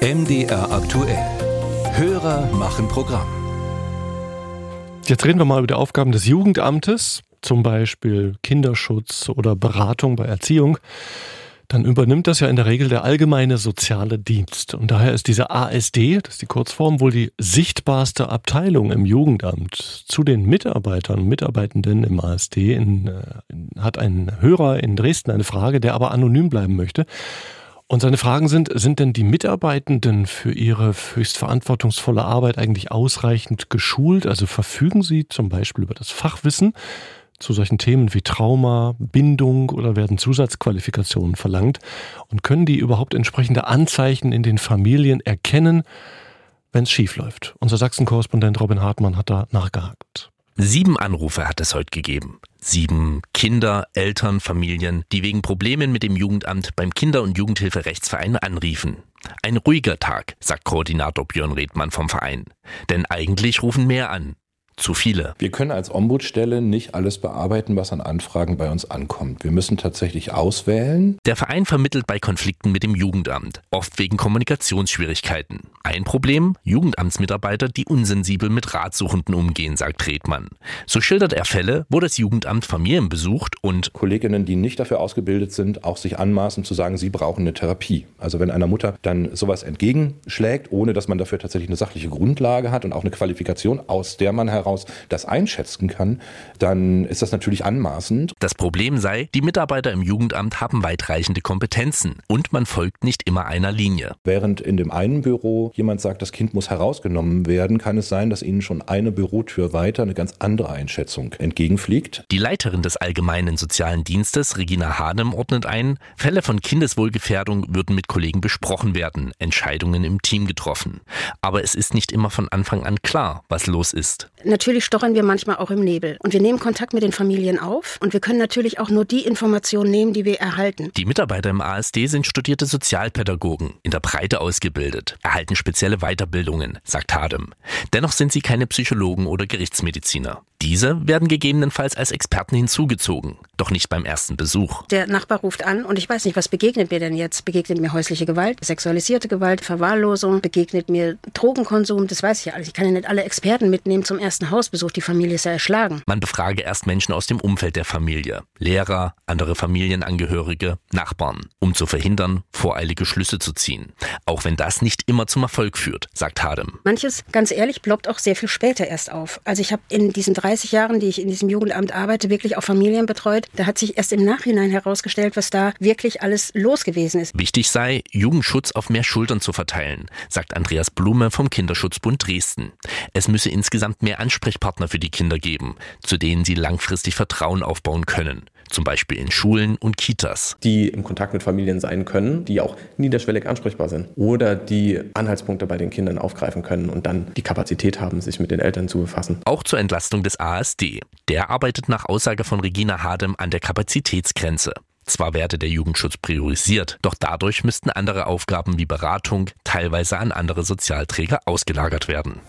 MDR aktuell. Hörer machen Programm. Jetzt reden wir mal über die Aufgaben des Jugendamtes, zum Beispiel Kinderschutz oder Beratung bei Erziehung. Dann übernimmt das ja in der Regel der allgemeine soziale Dienst. Und daher ist diese ASD, das ist die Kurzform, wohl die sichtbarste Abteilung im Jugendamt. Zu den Mitarbeitern und Mitarbeitenden im ASD in, in, äh, hat ein Hörer in Dresden eine Frage, der aber anonym bleiben möchte. Und seine Fragen sind, sind denn die Mitarbeitenden für ihre höchst verantwortungsvolle Arbeit eigentlich ausreichend geschult? Also verfügen sie zum Beispiel über das Fachwissen zu solchen Themen wie Trauma, Bindung oder werden Zusatzqualifikationen verlangt? Und können die überhaupt entsprechende Anzeichen in den Familien erkennen, wenn es schief läuft? Unser Sachsen-Korrespondent Robin Hartmann hat da nachgehakt. Sieben Anrufe hat es heute gegeben. Sieben Kinder, Eltern, Familien, die wegen Problemen mit dem Jugendamt beim Kinder- und Jugendhilferechtsverein anriefen. Ein ruhiger Tag, sagt Koordinator Björn Redmann vom Verein. Denn eigentlich rufen mehr an zu viele. Wir können als Ombudsstelle nicht alles bearbeiten, was an Anfragen bei uns ankommt. Wir müssen tatsächlich auswählen. Der Verein vermittelt bei Konflikten mit dem Jugendamt, oft wegen Kommunikationsschwierigkeiten. Ein Problem, Jugendamtsmitarbeiter, die unsensibel mit Ratsuchenden umgehen, sagt Redmann. So schildert er Fälle, wo das Jugendamt Familien besucht und Kolleginnen, die nicht dafür ausgebildet sind, auch sich anmaßen zu sagen, sie brauchen eine Therapie. Also wenn einer Mutter dann sowas entgegenschlägt, ohne dass man dafür tatsächlich eine sachliche Grundlage hat und auch eine Qualifikation, aus der man heraus heraus das einschätzen kann, dann ist das natürlich anmaßend. Das Problem sei, die Mitarbeiter im Jugendamt haben weitreichende Kompetenzen und man folgt nicht immer einer Linie. Während in dem einen Büro jemand sagt, das Kind muss herausgenommen werden, kann es sein, dass ihnen schon eine Bürotür weiter eine ganz andere Einschätzung entgegenfliegt. Die Leiterin des Allgemeinen Sozialen Dienstes, Regina Hanem, ordnet ein, Fälle von Kindeswohlgefährdung würden mit Kollegen besprochen werden, Entscheidungen im Team getroffen. Aber es ist nicht immer von Anfang an klar, was los ist. Natürlich stochern wir manchmal auch im Nebel. Und wir nehmen Kontakt mit den Familien auf. Und wir können natürlich auch nur die Informationen nehmen, die wir erhalten. Die Mitarbeiter im ASD sind studierte Sozialpädagogen, in der Breite ausgebildet, erhalten spezielle Weiterbildungen, sagt Hadem. Dennoch sind sie keine Psychologen oder Gerichtsmediziner. Diese werden gegebenenfalls als Experten hinzugezogen, doch nicht beim ersten Besuch. Der Nachbar ruft an und ich weiß nicht, was begegnet mir denn jetzt? Begegnet mir häusliche Gewalt, sexualisierte Gewalt, Verwahrlosung, begegnet mir Drogenkonsum, das weiß ich ja alles. Ich kann ja nicht alle Experten mitnehmen zum ersten Hausbesuch, die Familie ist ja erschlagen. Man befrage erst Menschen aus dem Umfeld der Familie, Lehrer, andere Familienangehörige, Nachbarn, um zu verhindern, voreilige Schlüsse zu ziehen. Auch wenn das nicht immer zum Erfolg führt, sagt Hadem. Manches, ganz ehrlich, ploppt auch sehr viel später erst auf. Also ich habe in diesen drei 30 Jahren, die ich in diesem Jugendamt arbeite, wirklich auch Familien betreut. Da hat sich erst im Nachhinein herausgestellt, was da wirklich alles los gewesen ist. Wichtig sei, Jugendschutz auf mehr Schultern zu verteilen, sagt Andreas Blume vom Kinderschutzbund Dresden. Es müsse insgesamt mehr Ansprechpartner für die Kinder geben, zu denen sie langfristig Vertrauen aufbauen können zum Beispiel in Schulen und Kitas. Die im Kontakt mit Familien sein können, die auch niederschwellig ansprechbar sind oder die Anhaltspunkte bei den Kindern aufgreifen können und dann die Kapazität haben, sich mit den Eltern zu befassen. Auch zur Entlastung des ASD. Der arbeitet nach Aussage von Regina Hadem an der Kapazitätsgrenze. Zwar werde der Jugendschutz priorisiert, doch dadurch müssten andere Aufgaben wie Beratung teilweise an andere Sozialträger ausgelagert werden.